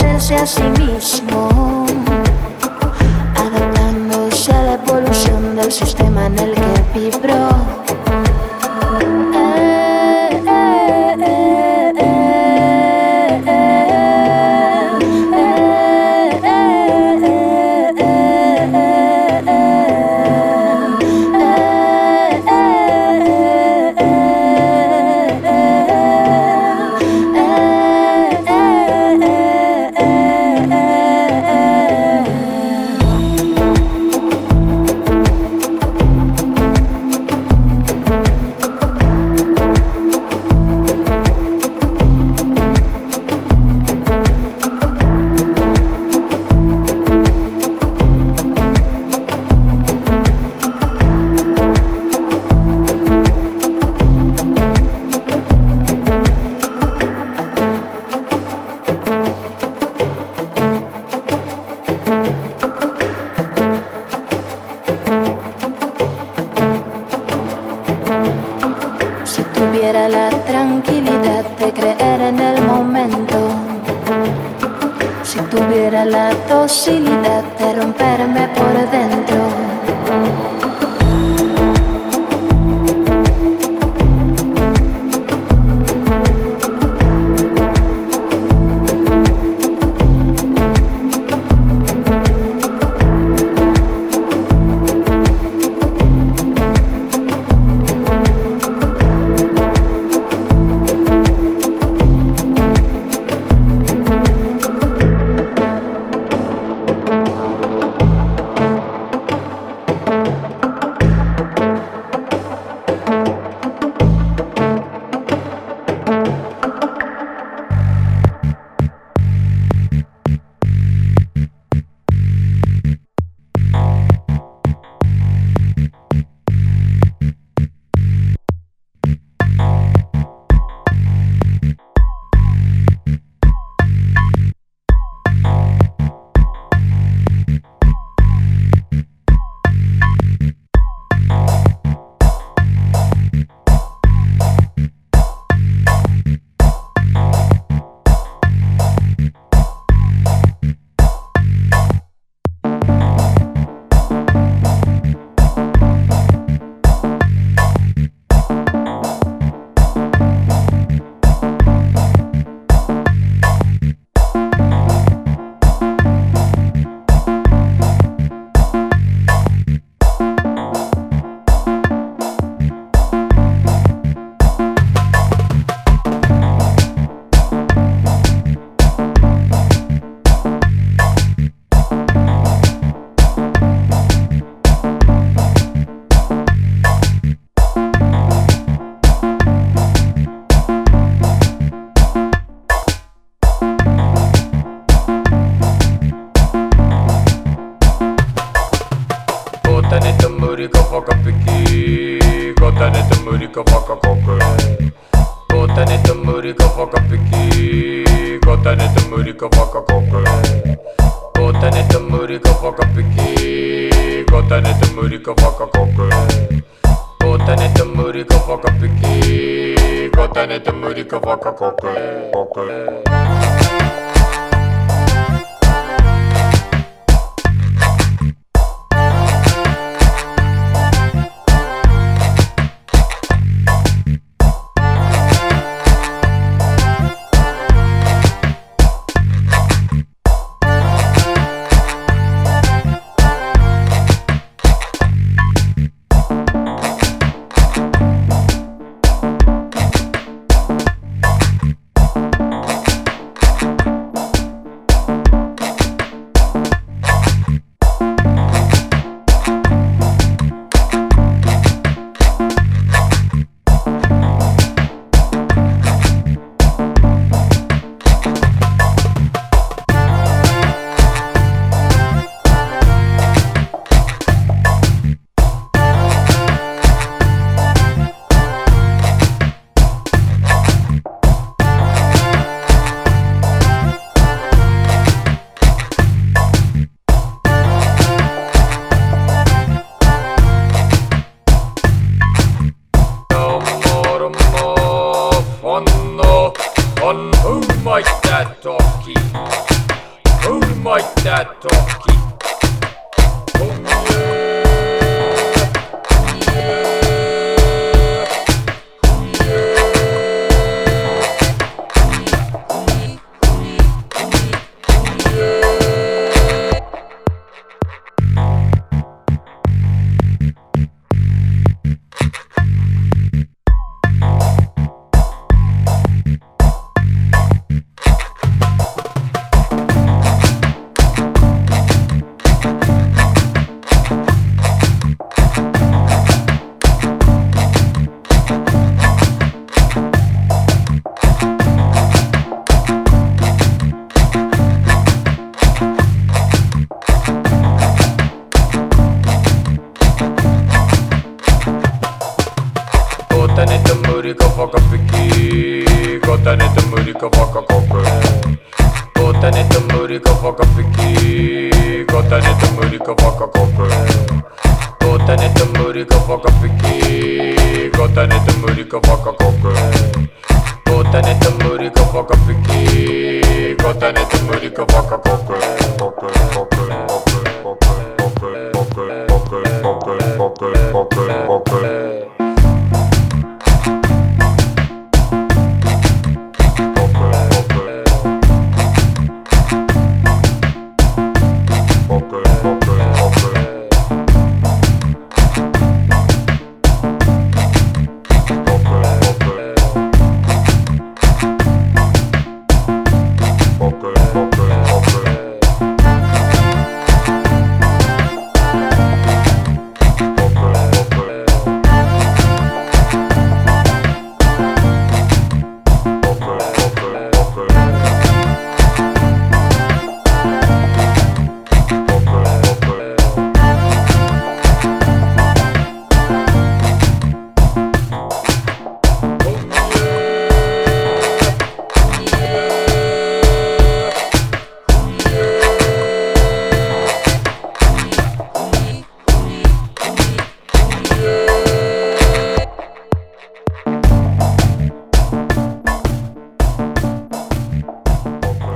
a sí mismo, adaptándose a la evolución del sistema en el que vibró. okay, okay.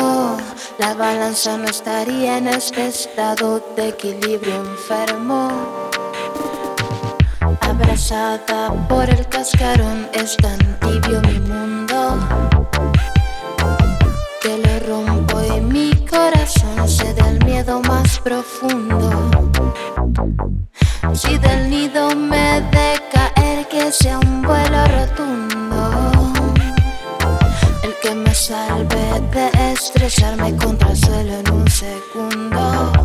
Oh, la balanza no estaría en este estado de equilibrio enfermo. Abrazada por el cascarón, es tan tibio mi mundo que lo rompo y mi corazón se da el miedo más profundo. Si del nido me de caer, que sea un vuelo rotundo. De estresarme contra el suelo en un segundo.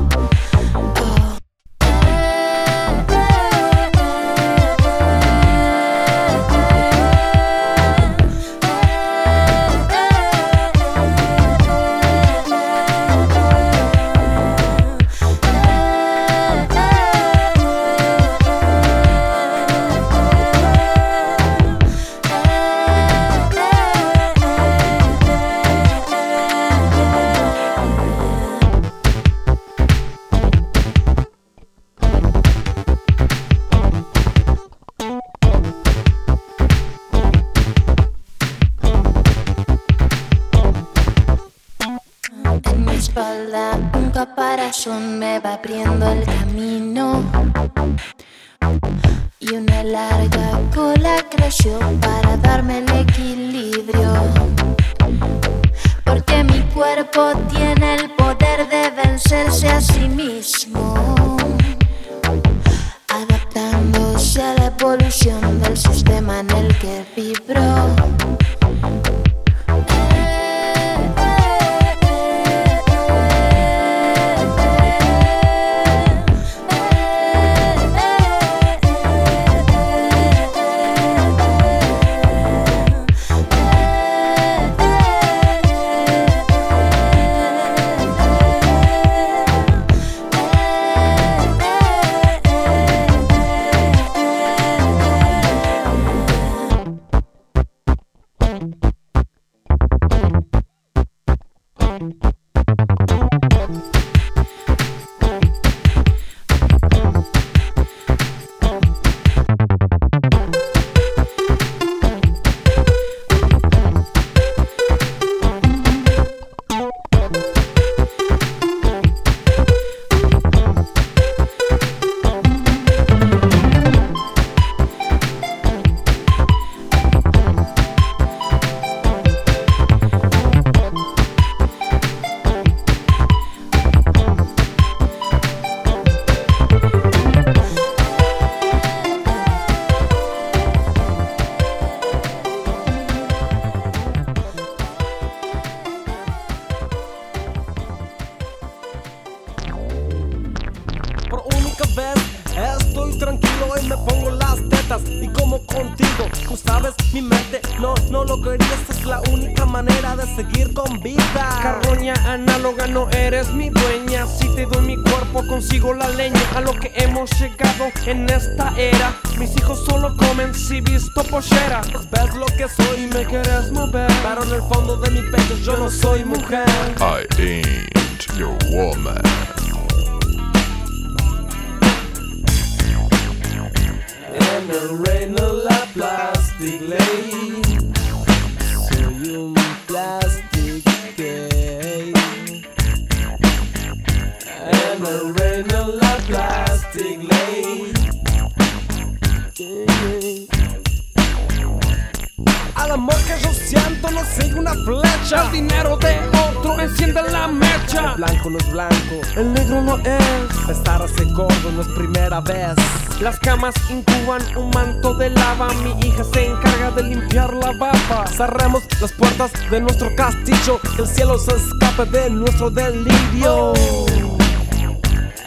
Limpiar la baba. Cerremos las puertas de nuestro castillo. Que el cielo se escape de nuestro delirio.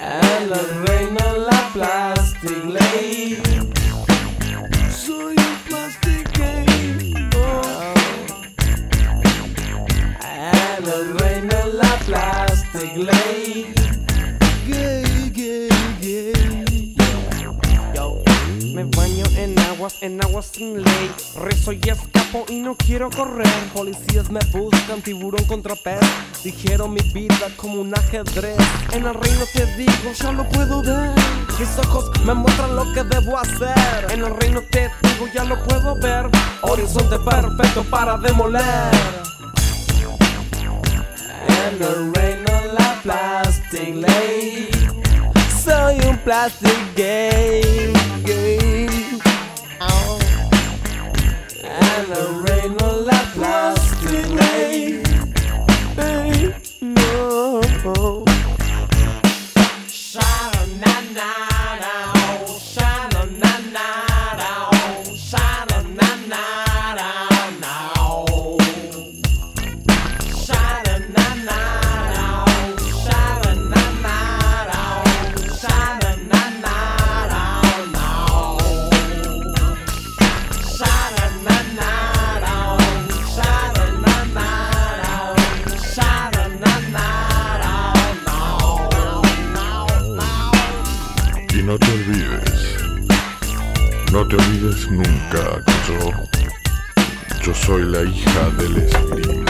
En la reina la plastic ley. Soy un plastic gay. Oh. En la reina la plastic ley. En aguas sin ley. Rezo y escapo y no quiero correr. Policías me buscan, tiburón contra pez. Dijeron mi vida como un ajedrez. En el reino te digo, ya lo puedo ver. Mis ojos me muestran lo que debo hacer. En el reino te digo, ya lo puedo ver. Horizonte perfecto para demoler. En el reino la plastic ley. Soy un plastic gay. En el reino la plastic ley. Hey, no. Sha-na-na-na, te olvides nunca que yo, yo soy la hija del esgrima.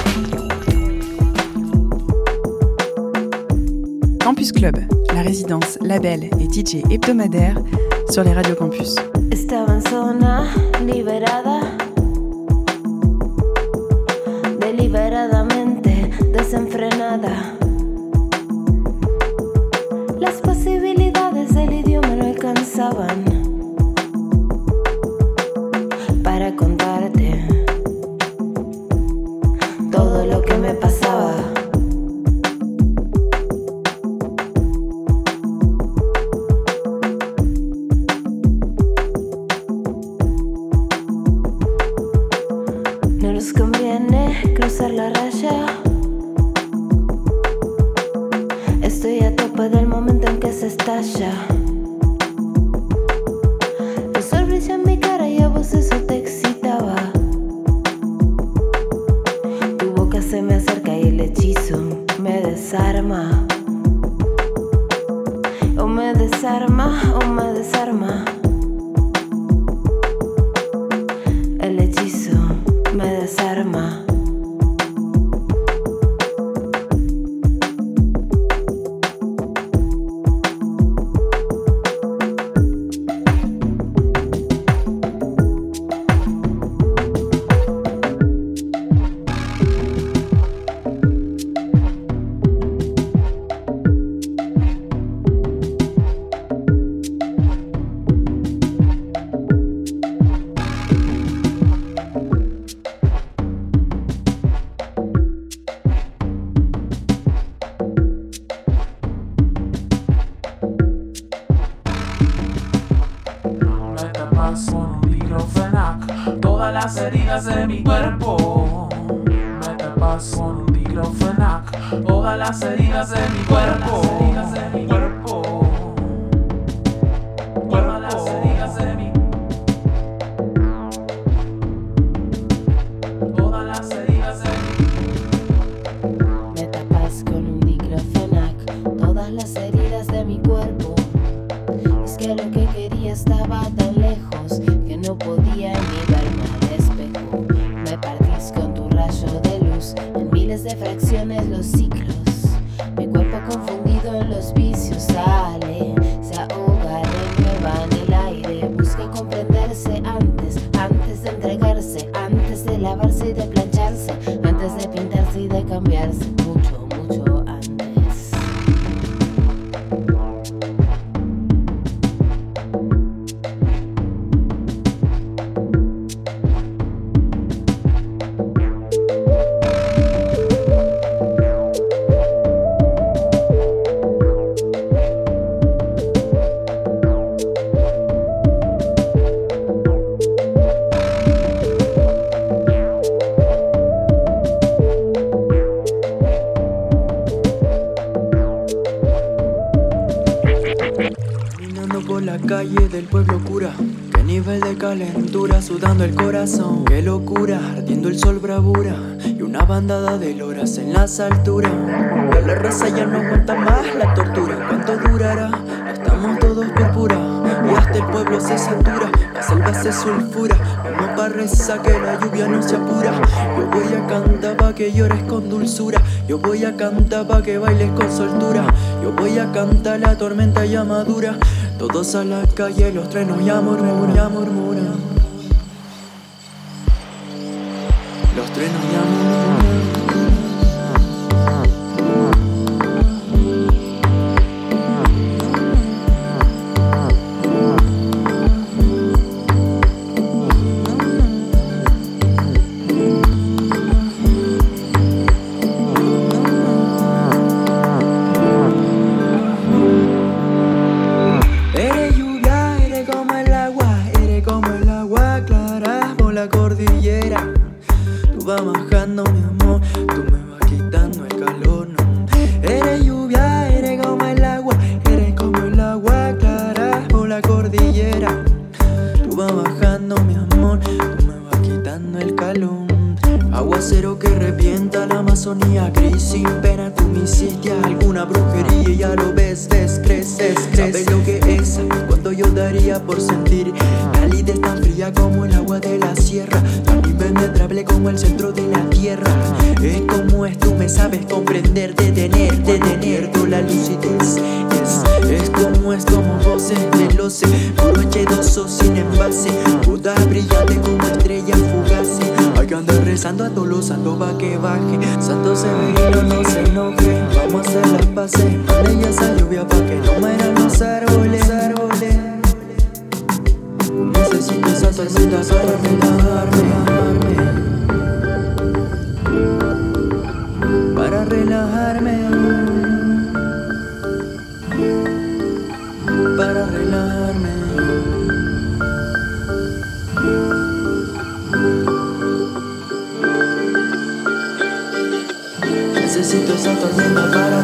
Campus Club, la résidence, label et DJ hebdomadaire sur les radios campus. Estaba en zona liberada, las heridas de mi cuerpo. Me tapas con un diclofenac todas las heridas de mi cuerpo. calentura, sudando el corazón. Qué locura, ardiendo el sol bravura. Y una bandada de loras en las alturas. La raza ya no aguanta más la tortura. ¿Cuánto durará? Estamos todos púrpura. Y hasta el pueblo se satura, la selva se sulfura. Como pa' rezar que la lluvia no se apura. Yo voy a cantar pa' que llores con dulzura. Yo voy a cantar pa' que bailes con soltura. Yo voy a cantar la tormenta ya madura. Todos a la calle, los trenos ya murmuran, ya murmuran. Los trenos ya murmuran. esa tormenta para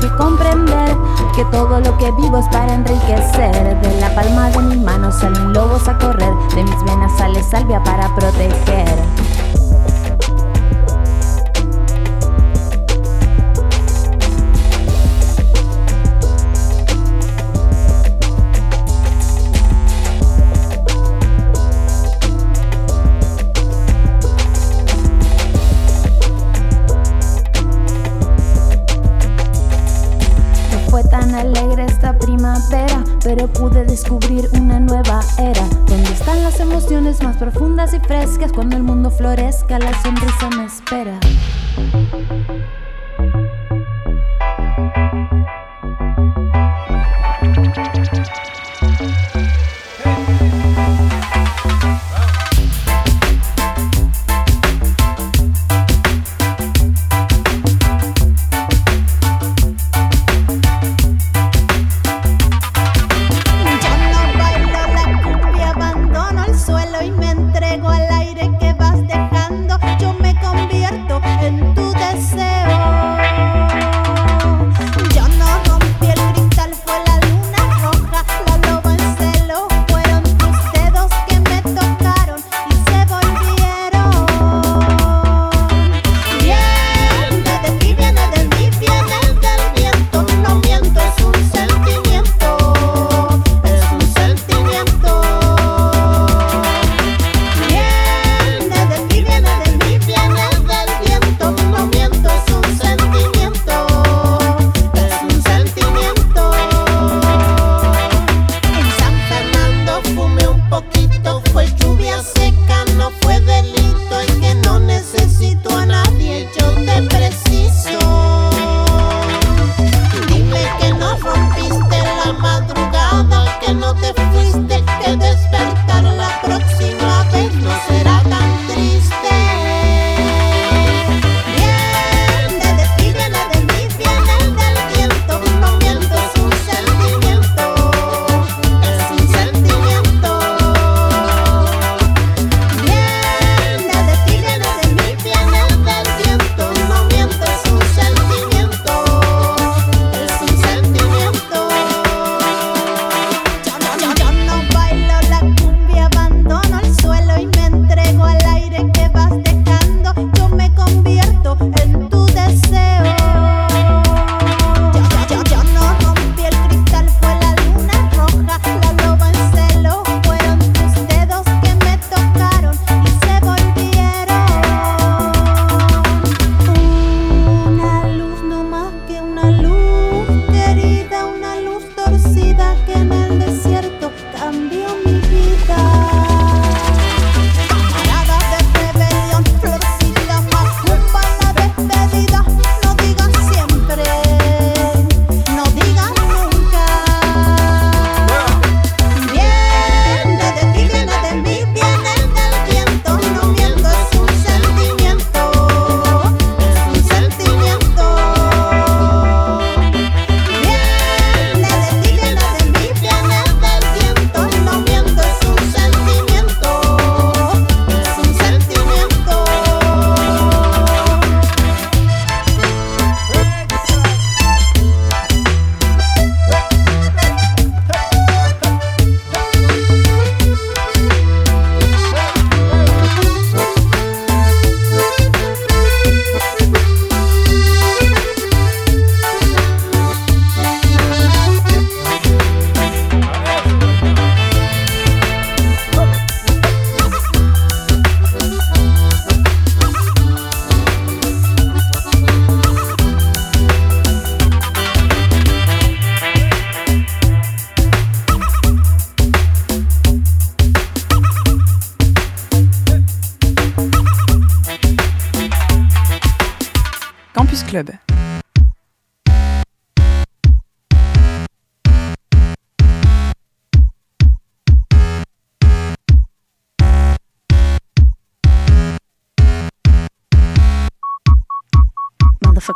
y me entrego al aire que vas dejando. Yo me convierto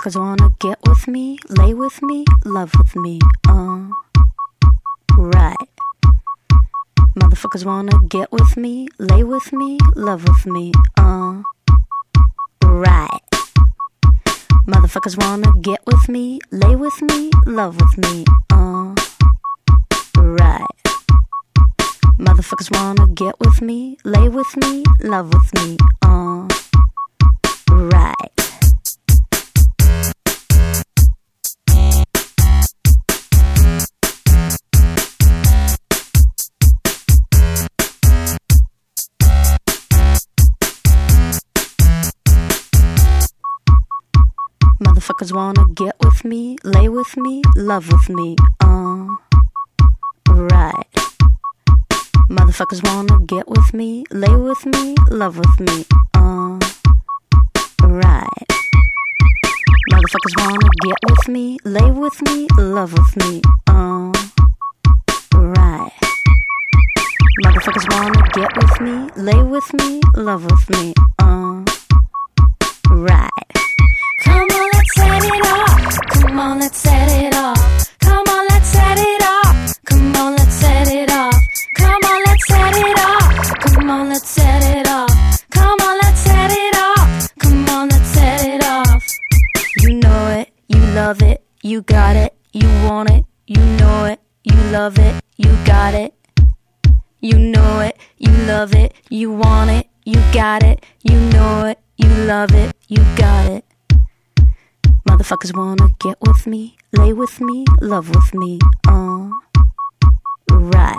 Motherfuckers wanna get with me, lay with me, love with me, uh. Right. Motherfuckers wanna get with me, lay with me, love with me, uh. Right. Motherfuckers wanna get with me, lay with me, love with me, uh. Right. Motherfuckers wanna get with me, lay with me, love with me, uh. Right. Motherfuckers wanna get with me, lay with me, love with me, uh. Right. Motherfuckers wanna get with me, lay with me, love with me, uh. Right. Motherfuckers wanna get with me, lay with me, love with me, uh. Right. Motherfuckers wanna get with me, lay with me, love with me, uh. Right. Come on, set it off. Come on, let's set it off. Come on, let's set it off. Come on, let's set it off. Come on, let's set it off. Come on, let's set it off. Come on, let's set it off. You know it, you love it, you got it, you want it, you know it, you love it, you got it. You know it, you love it, you want it, you got it, you know it, you love it, you got it. Motherfuckers wanna get with me, lay with me, love with me, uh. Right.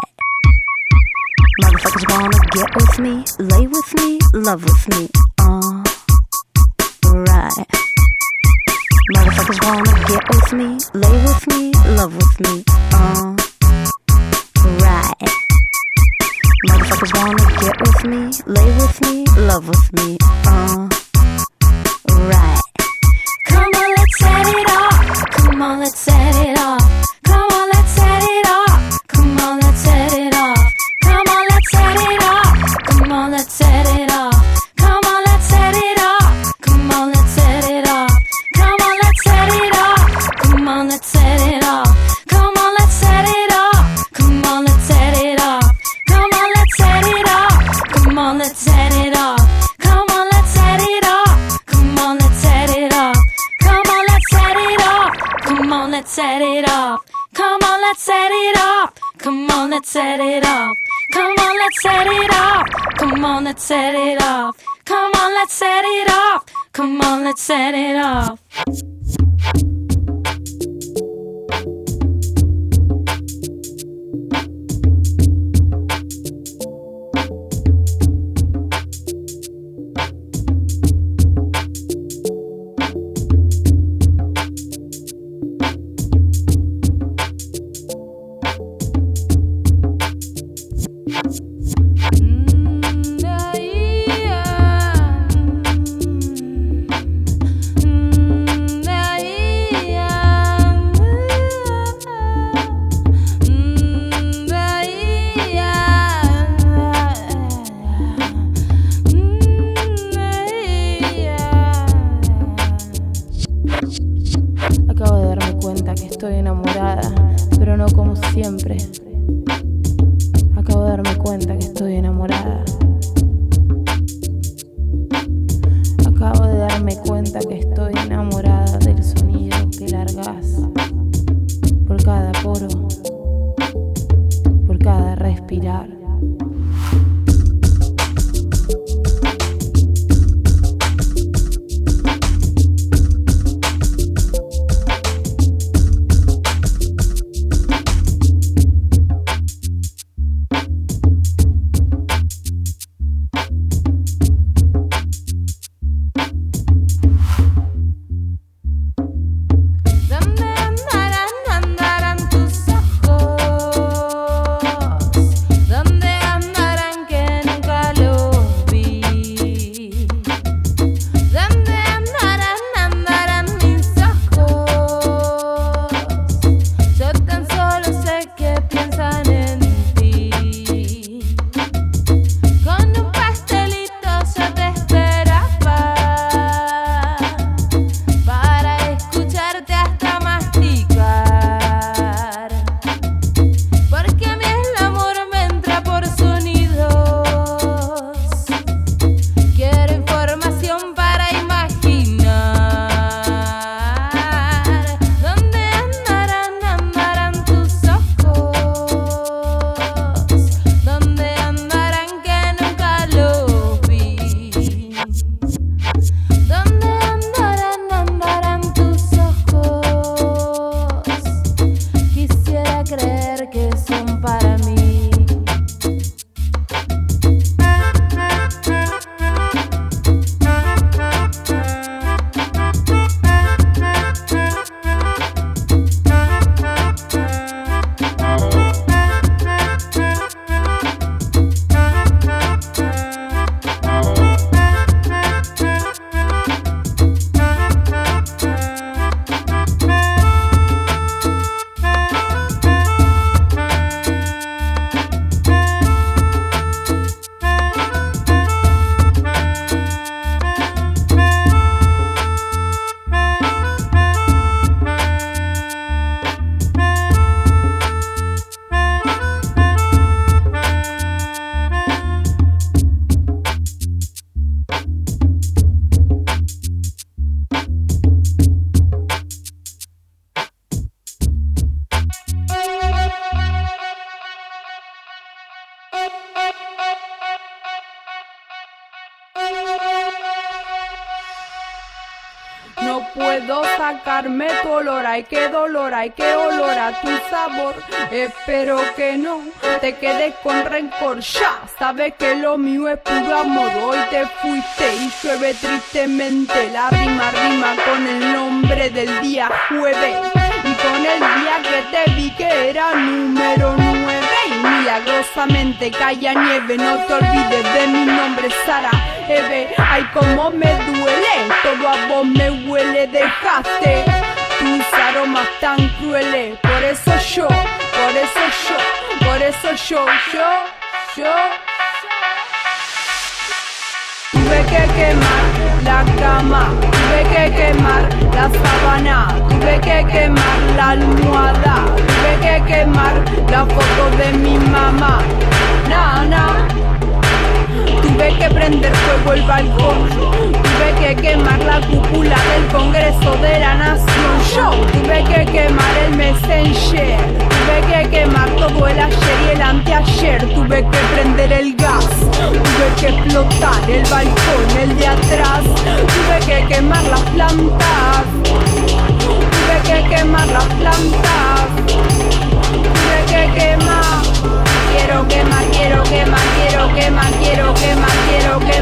Motherfuckers wanna get with me, lay with me, love with me, uh. Right. Motherfuckers wanna get with me, lay with me, love with me, uh. Right. Motherfuckers wanna get with me, lay with me, love with me, uh. Right. Come on, let's set it off. It off. Come on, let's set it off. Come on, let's set it off. Come on, let's set it off. Ay qué dolor, ay qué olor a tu sabor. Espero que no te quedes con rencor, ya sabes que lo mío es puro amor. Hoy te fuiste y llueve tristemente, la rima rima con el nombre del día jueves y con el día que te vi que era número nueve y milagrosamente caía nieve. No te olvides de mi nombre, Sara Eve. Ay, como me duele, todo a vos me huele, dejaste tus aromas tan crueles. Por eso yo, por eso yo, por eso yo, yo, yo. Tuve que quemar la cama, tuve que quemar la sábana, tuve que quemar la almohada, tuve que quemar la foto de mi mamá. Nana, tuve que prender fuego el balcón, tuve que quemar la cúpula del Congreso de la Nación. Yo tuve que quemar el Messenger, tuve que quemar todo el ayer y el anteayer, tuve que prender el gas, tuve que explotar el balcón, el de atrás, tuve que quemar las plantas, tuve que quemar las plantas, tuve que quemar. Quiero quemar, quiero quemar, quiero quemar, quiero quemar, quiero quemar,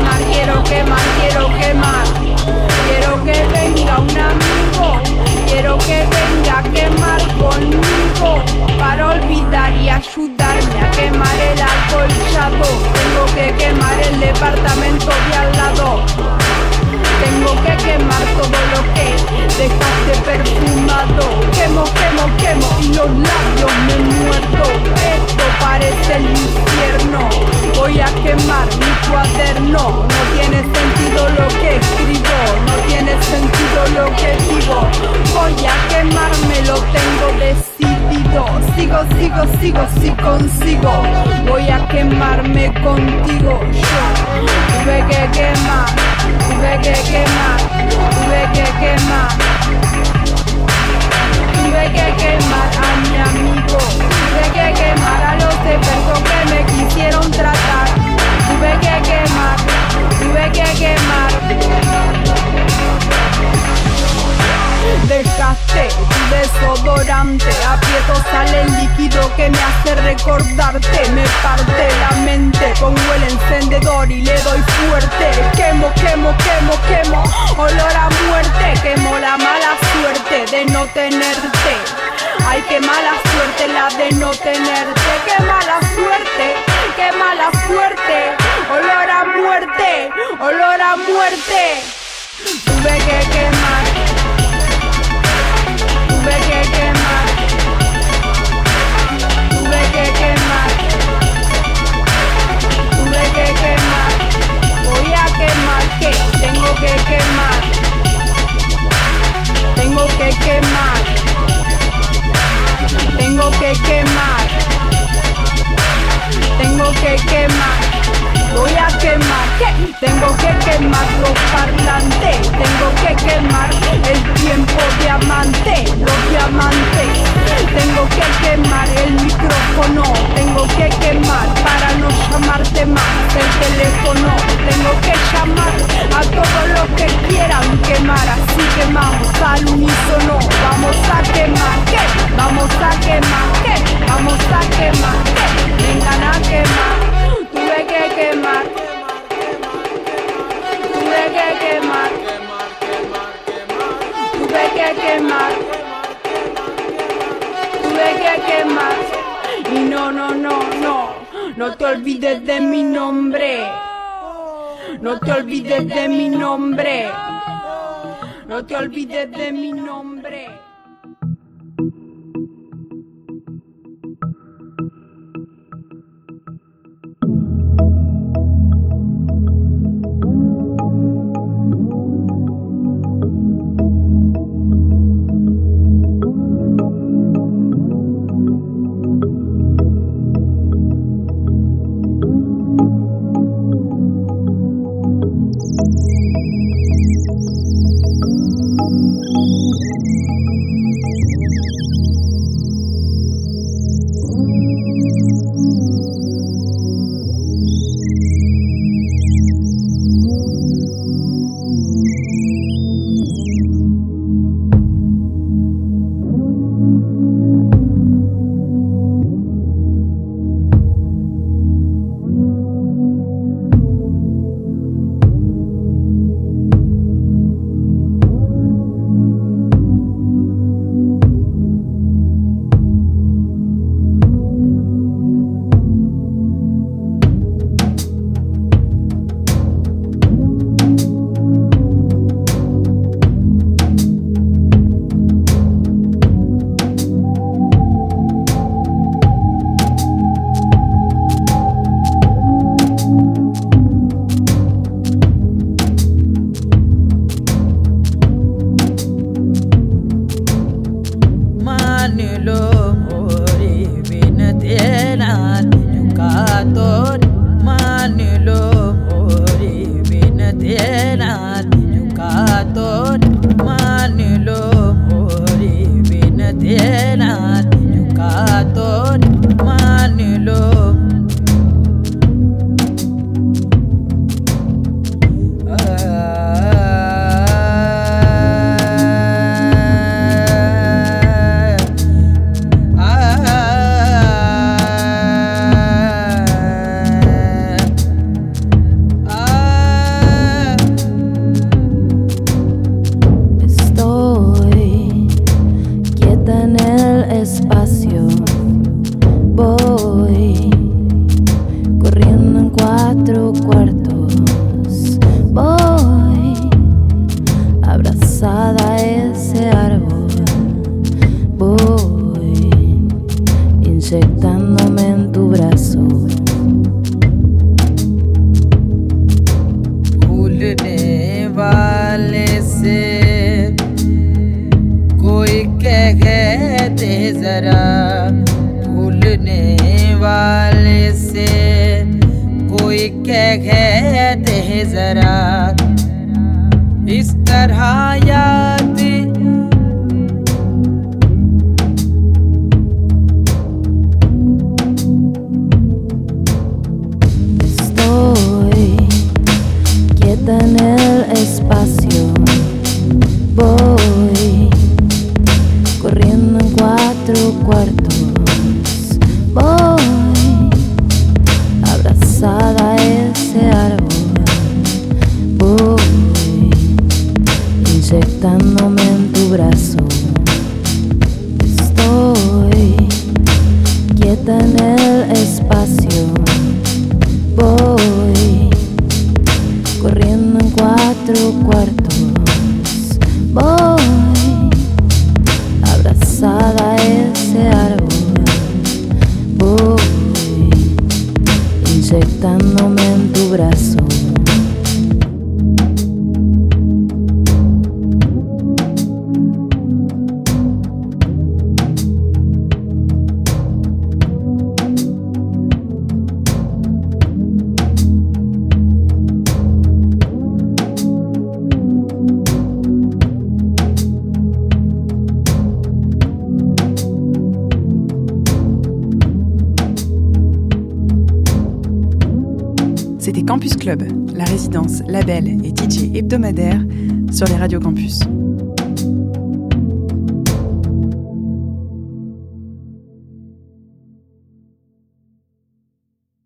tengo que quemar los parlantes, tengo que quemar el tiempo diamante, los diamantes. Tengo que quemar el micrófono, tengo que quemar para no llamarte más el teléfono. Tengo que llamar a todos los que quieran quemar, así quemamos al unísono. Vamos a quemar, ¿qué? Vamos a quemar, ¿qué? Vamos a quemar. Vengan a quemar tuve que quemar, tuve que quemar, tuve que quemar, tuve que quemar. Y no, no, no, no, no te olvides de mi nombre. No te olvides de mi nombre. No te olvides de mi nombre. रह गए जरा भूलने वाले से। कोई कह गए जरा इस तरह